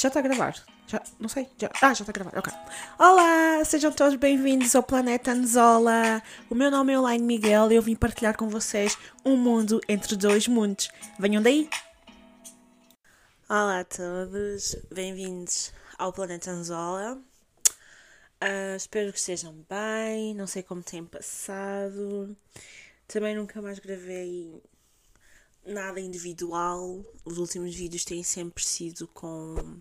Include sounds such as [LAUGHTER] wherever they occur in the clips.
Já está a gravar? Já, não sei. Já, ah, já está a gravar, ok. Olá, sejam todos bem-vindos ao Planeta Anzola. O meu nome é Elaine Miguel e eu vim partilhar com vocês um mundo entre dois mundos. Venham daí! Olá a todos, bem-vindos ao Planeta Anzola. Uh, espero que estejam bem, não sei como têm passado. Também nunca mais gravei nada individual. Os últimos vídeos têm sempre sido com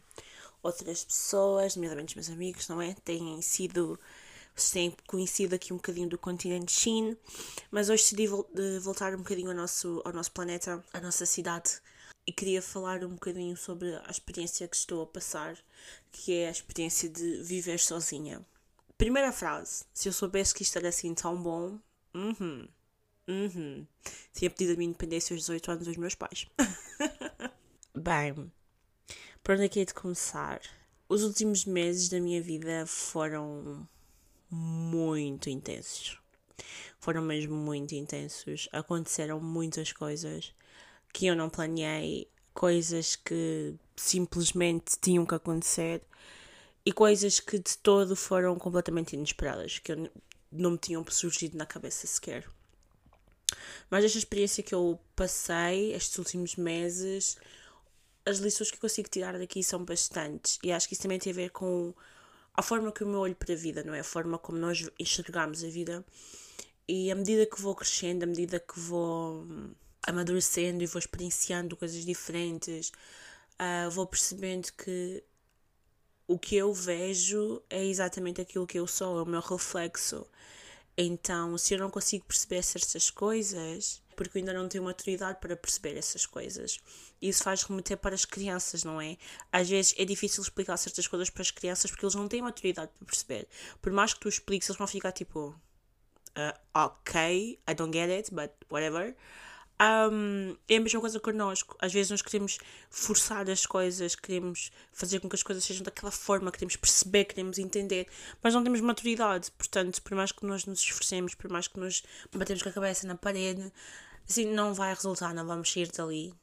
outras pessoas, nomeadamente os meus amigos, não é? Têm sido. Vocês têm conhecido aqui um bocadinho do continente China, mas hoje decidi voltar um bocadinho ao nosso, ao nosso planeta, à nossa cidade, e queria falar um bocadinho sobre a experiência que estou a passar, que é a experiência de viver sozinha. Primeira frase: se eu soubesse que isto era assim tão bom, uhum, Uhum. Tinha pedido a minha independência aos 18 anos dos meus pais. [LAUGHS] Bem, por onde é que é de começar? Os últimos meses da minha vida foram muito intensos. Foram mesmo muito intensos. Aconteceram muitas coisas que eu não planeei, coisas que simplesmente tinham que acontecer e coisas que de todo foram completamente inesperadas, que eu não me tinham surgido na cabeça sequer. Mas esta experiência que eu passei estes últimos meses, as lições que consigo tirar daqui são bastantes. E acho que isso também tem a ver com a forma que eu me olho para a vida, não é? A forma como nós enxergamos a vida. E à medida que vou crescendo, à medida que vou amadurecendo e vou experienciando coisas diferentes, uh, vou percebendo que o que eu vejo é exatamente aquilo que eu sou, é o meu reflexo. Então, se eu não consigo perceber certas coisas, porque eu ainda não tenho maturidade para perceber essas coisas. Isso faz remeter para as crianças, não é? Às vezes é difícil explicar certas coisas para as crianças porque eles não têm maturidade para perceber. Por mais que tu expliques, eles vão ficar tipo, uh, ok, I don't get it, but whatever. Um, é a mesma coisa connosco. Às vezes nós queremos forçar as coisas, queremos fazer com que as coisas sejam daquela forma, queremos perceber, queremos entender, mas não temos maturidade. Portanto, por mais que nós nos esforcemos, por mais que nos batemos com a cabeça na parede, assim não vai resultar, não vamos sair dali.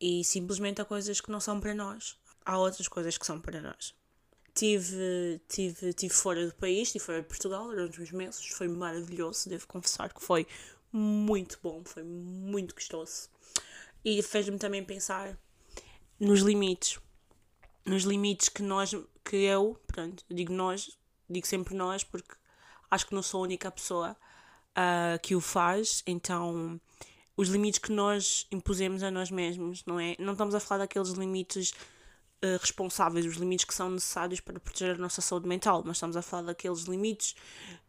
E simplesmente há coisas que não são para nós. Há outras coisas que são para nós. Tive, tive, tive fora do país, tive fora de Portugal durante uns meses, foi maravilhoso, devo confessar que foi muito bom, foi muito gostoso. E fez-me também pensar nos limites. Nos limites que nós, que eu, pronto, digo nós, digo sempre nós, porque acho que não sou a única pessoa uh, que o faz, então os limites que nós impusemos a nós mesmos, não é? Não estamos a falar daqueles limites responsáveis, os limites que são necessários para proteger a nossa saúde mental, mas estamos a falar daqueles limites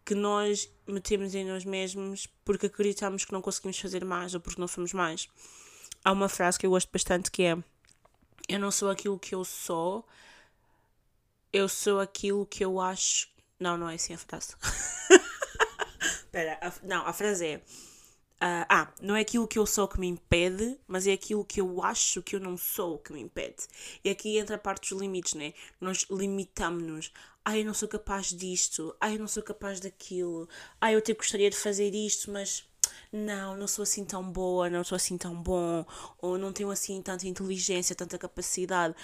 que nós metemos em nós mesmos porque acreditamos que não conseguimos fazer mais ou porque não somos mais. Há uma frase que eu gosto bastante que é: Eu não sou aquilo que eu sou, eu sou aquilo que eu acho. Não, não é assim a frase. [LAUGHS] Espera, não, a frase é Uh, ah, não é aquilo que eu sou que me impede, mas é aquilo que eu acho que eu não sou que me impede. E aqui entra a parte dos limites, né? Nós limitamos-nos. Ah, eu não sou capaz disto. Ah, eu não sou capaz daquilo. Ah, eu até gostaria de fazer isto, mas não, não sou assim tão boa, não sou assim tão bom, ou não tenho assim tanta inteligência, tanta capacidade.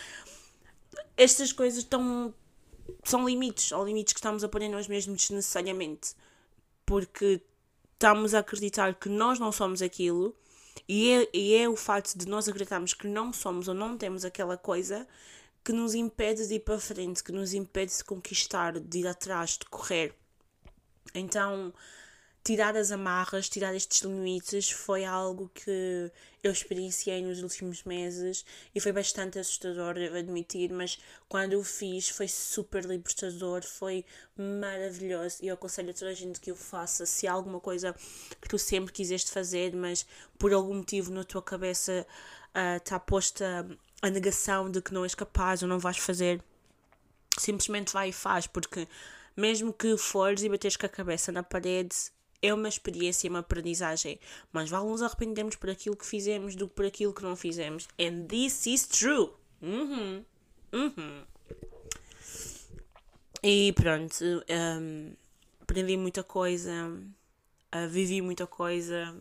Estas coisas estão. são limites, ou limites que estamos a pôr em nós mesmos desnecessariamente. Porque estamos a acreditar que nós não somos aquilo e é, e é o facto de nós acreditarmos que não somos ou não temos aquela coisa que nos impede de ir para frente, que nos impede de conquistar, de ir atrás, de correr. Então, tirar as amarras, tirar estes limites foi algo que eu experienciei nos últimos meses e foi bastante assustador, devo admitir, mas quando o fiz foi super libertador, foi maravilhoso e eu aconselho a toda a gente que o faça. Se há alguma coisa que tu sempre quiseste fazer, mas por algum motivo na tua cabeça está ah, uh, posta a negação de que não és capaz ou não vais fazer, simplesmente vai e faz, porque mesmo que fores e bateres com a cabeça na parede, é uma experiência, uma aprendizagem. Mas vale nos arrependermos por aquilo que fizemos do que por aquilo que não fizemos. And this is true. Uhum. Uhum. E pronto, um, aprendi muita coisa, uh, vivi muita coisa,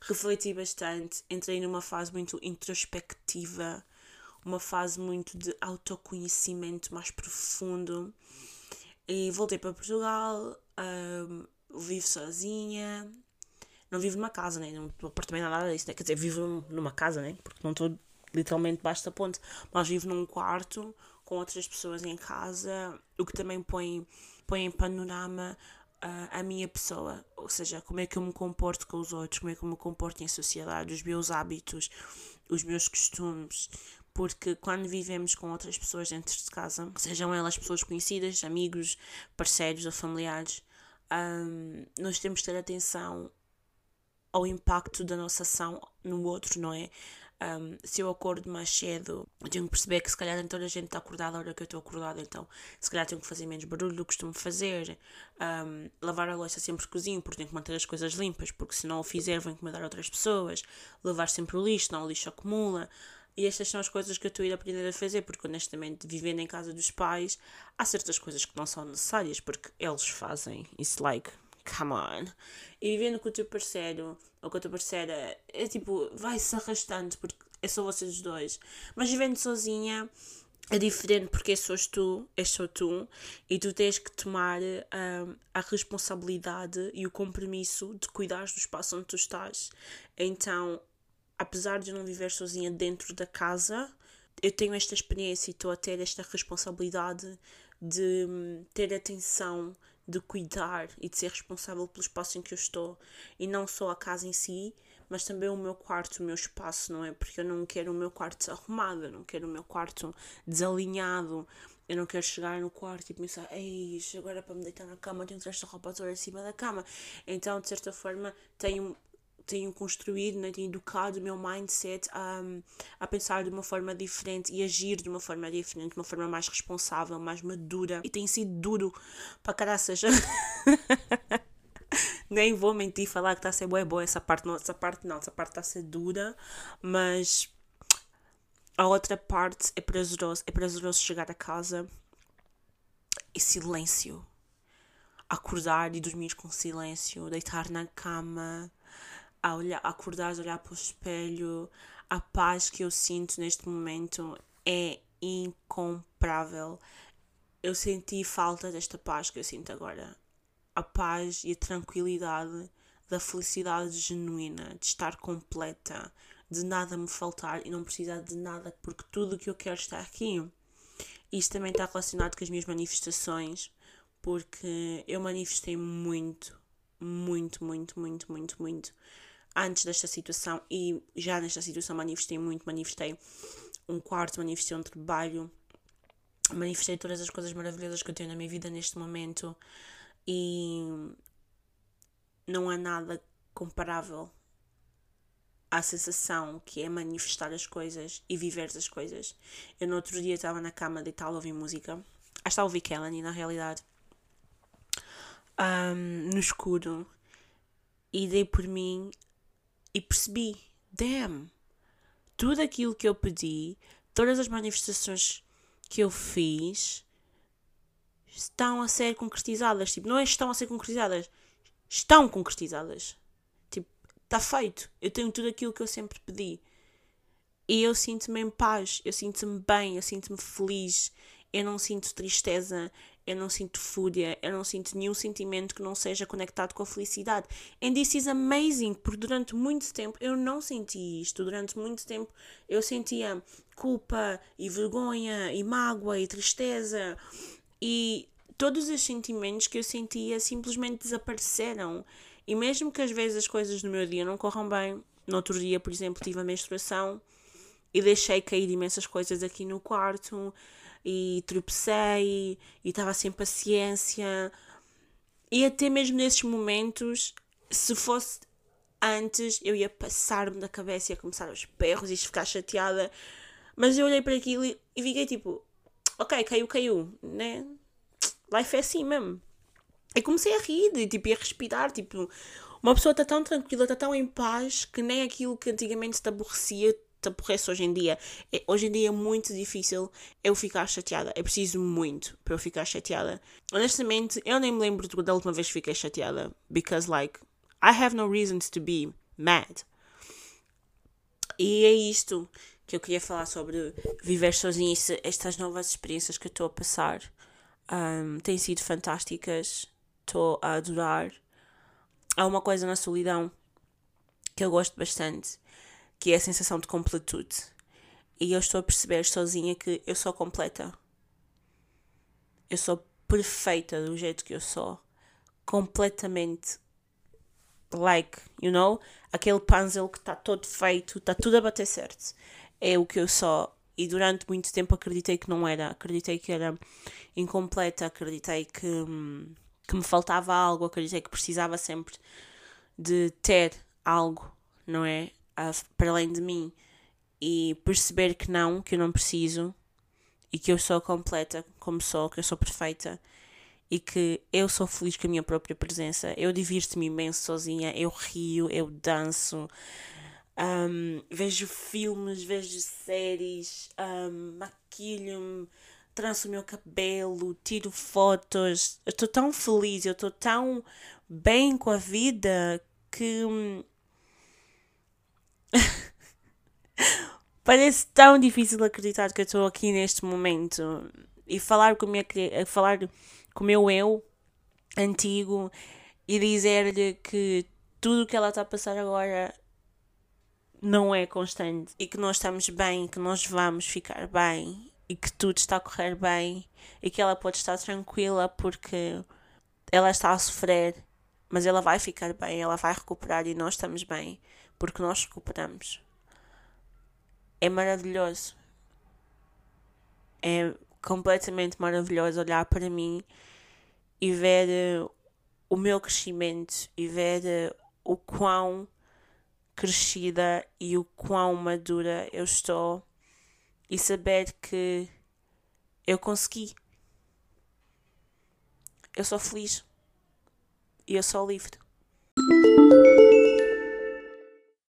refleti bastante, entrei numa fase muito introspectiva, uma fase muito de autoconhecimento mais profundo. E voltei para Portugal, um, vivo sozinha. Não vivo numa casa, né? Não apartamento nada disso, né? Quer dizer, vivo numa casa, né? Porque não estou literalmente debaixo da ponte. Mas vivo num quarto com outras pessoas em casa, o que também põe, põe em panorama uh, a minha pessoa. Ou seja, como é que eu me comporto com os outros, como é que eu me comporto em sociedade, os meus hábitos, os meus costumes porque quando vivemos com outras pessoas dentro de casa, sejam elas pessoas conhecidas, amigos, parceiros ou familiares, um, nós temos que ter atenção ao impacto da nossa ação no outro, não é? Um, se eu acordo mais cedo, tenho que perceber que se calhar nem toda a gente está acordada a hora que eu estou acordada, então se calhar tenho que fazer menos barulho do que costumo fazer. Um, lavar a louça sempre cozinho, porque tenho que manter as coisas limpas, porque se não o fizer vou incomodar outras pessoas. Levar sempre o lixo, não o lixo acumula. E estas são as coisas que eu estou a ir aprender a fazer, porque honestamente, vivendo em casa dos pais, há certas coisas que não são necessárias, porque eles fazem. It's like, come on. E vivendo com o teu parceiro, ou com a tua parceira, é tipo, vai-se arrastando, porque é só vocês dois. Mas vivendo sozinha, é diferente porque sós tu, és só tu, e tu tens que tomar um, a responsabilidade e o compromisso de cuidar do espaço onde tu estás. Então, apesar de não viver sozinha dentro da casa, eu tenho esta experiência e estou a ter esta responsabilidade de hum, ter atenção, de cuidar e de ser responsável pelo espaço em que eu estou. E não só a casa em si, mas também o meu quarto, o meu espaço, não é? Porque eu não quero o meu quarto desarrumado, eu não quero o meu quarto desalinhado. Eu não quero chegar no quarto e pensar, ei, agora para me deitar na cama tenho que ter esta roupa toda em cima da cama. Então, de certa forma, tenho tenho construído, né, tenho educado o meu mindset a, a pensar de uma forma diferente e agir de uma forma diferente, de uma forma mais responsável, mais madura. E tem sido duro para caraças. [LAUGHS] Nem vou mentir falar que está a ser boa, boa essa parte não, essa parte não, essa parte está a ser dura, mas a outra parte é prazeroso, é prazeroso chegar a casa e silêncio. Acordar e dormir com silêncio, deitar na cama, a, olhar, a acordar, a olhar para o espelho, a paz que eu sinto neste momento é incomparável. Eu senti falta desta paz que eu sinto agora. A paz e a tranquilidade da felicidade genuína, de estar completa, de nada me faltar e não precisar de nada, porque tudo o que eu quero está aqui. Isto também está relacionado com as minhas manifestações, porque eu manifestei muito, muito, muito, muito, muito, muito antes desta situação e já nesta situação manifestei muito, manifestei um quarto, manifestei um trabalho, manifestei todas as coisas maravilhosas que eu tenho na minha vida neste momento e não há nada comparável à sensação que é manifestar as coisas e viver as coisas. Eu no outro dia estava na cama deitada a ouvir música, acho que a ouvir Kelly na realidade, um, no escuro, e dei por mim e percebi, damn, tudo aquilo que eu pedi, todas as manifestações que eu fiz estão a ser concretizadas. Tipo, não é estão a ser concretizadas, estão concretizadas. Tipo, está feito. Eu tenho tudo aquilo que eu sempre pedi. E eu sinto-me em paz, eu sinto-me bem, eu sinto-me feliz, eu não sinto tristeza, eu não sinto fúria, eu não sinto nenhum sentimento que não seja conectado com a felicidade. And this is amazing, porque durante muito tempo eu não senti isto. Durante muito tempo eu sentia culpa e vergonha e mágoa e tristeza e todos os sentimentos que eu sentia simplesmente desapareceram. E mesmo que às vezes as coisas no meu dia não corram bem, no outro dia, por exemplo, tive a menstruação e deixei cair imensas coisas aqui no quarto e tropecei e estava sem paciência. E até mesmo nesses momentos, se fosse antes, eu ia passar-me da cabeça, ia começar aos berros e ficar chateada. Mas eu olhei para aquilo e, e fiquei tipo, ok, caiu, caiu, né? Life é assim mesmo. E comecei a rir e tipo, a respirar, tipo, uma pessoa está tão tranquila, está tão em paz que nem aquilo que antigamente te aborrecia te hoje em dia. É, hoje em dia é muito difícil eu ficar chateada. É preciso muito para eu ficar chateada. Honestamente, eu nem me lembro da última vez que fiquei chateada. Because, like, I have no reasons to be mad. E é isto. que eu queria falar sobre viver sozinha estas novas experiências que eu estou a passar. Um, têm sido fantásticas, estou a adorar. Há uma coisa na solidão que eu gosto bastante, que é a sensação de completude. E eu estou a perceber sozinha que eu sou completa. Eu sou perfeita do jeito que eu sou. Completamente like, you know? Aquele puzzle que está todo feito, está tudo a bater certo. É o que eu sou. E durante muito tempo acreditei que não era. Acreditei que era incompleta, acreditei que, que me faltava algo, acreditei que precisava sempre de ter algo, não é? Para além de mim. E perceber que não, que eu não preciso e que eu sou completa como sou, que eu sou perfeita e que eu sou feliz com a minha própria presença. Eu divirto-me imenso sozinha, eu rio, eu danço, um, vejo filmes, vejo séries, um, maquilho-me, tranço o meu cabelo, tiro fotos. Eu estou tão feliz, eu estou tão bem com a vida que. Parece tão difícil acreditar que eu estou aqui neste momento e falar com, minha, falar com o meu eu antigo e dizer-lhe que tudo o que ela está a passar agora não é constante e que nós estamos bem, que nós vamos ficar bem e que tudo está a correr bem e que ela pode estar tranquila porque ela está a sofrer, mas ela vai ficar bem, ela vai recuperar e nós estamos bem porque nós recuperamos. É maravilhoso. É completamente maravilhoso olhar para mim e ver uh, o meu crescimento e ver uh, o quão crescida e o quão madura eu estou e saber que eu consegui. Eu sou feliz e eu sou livre.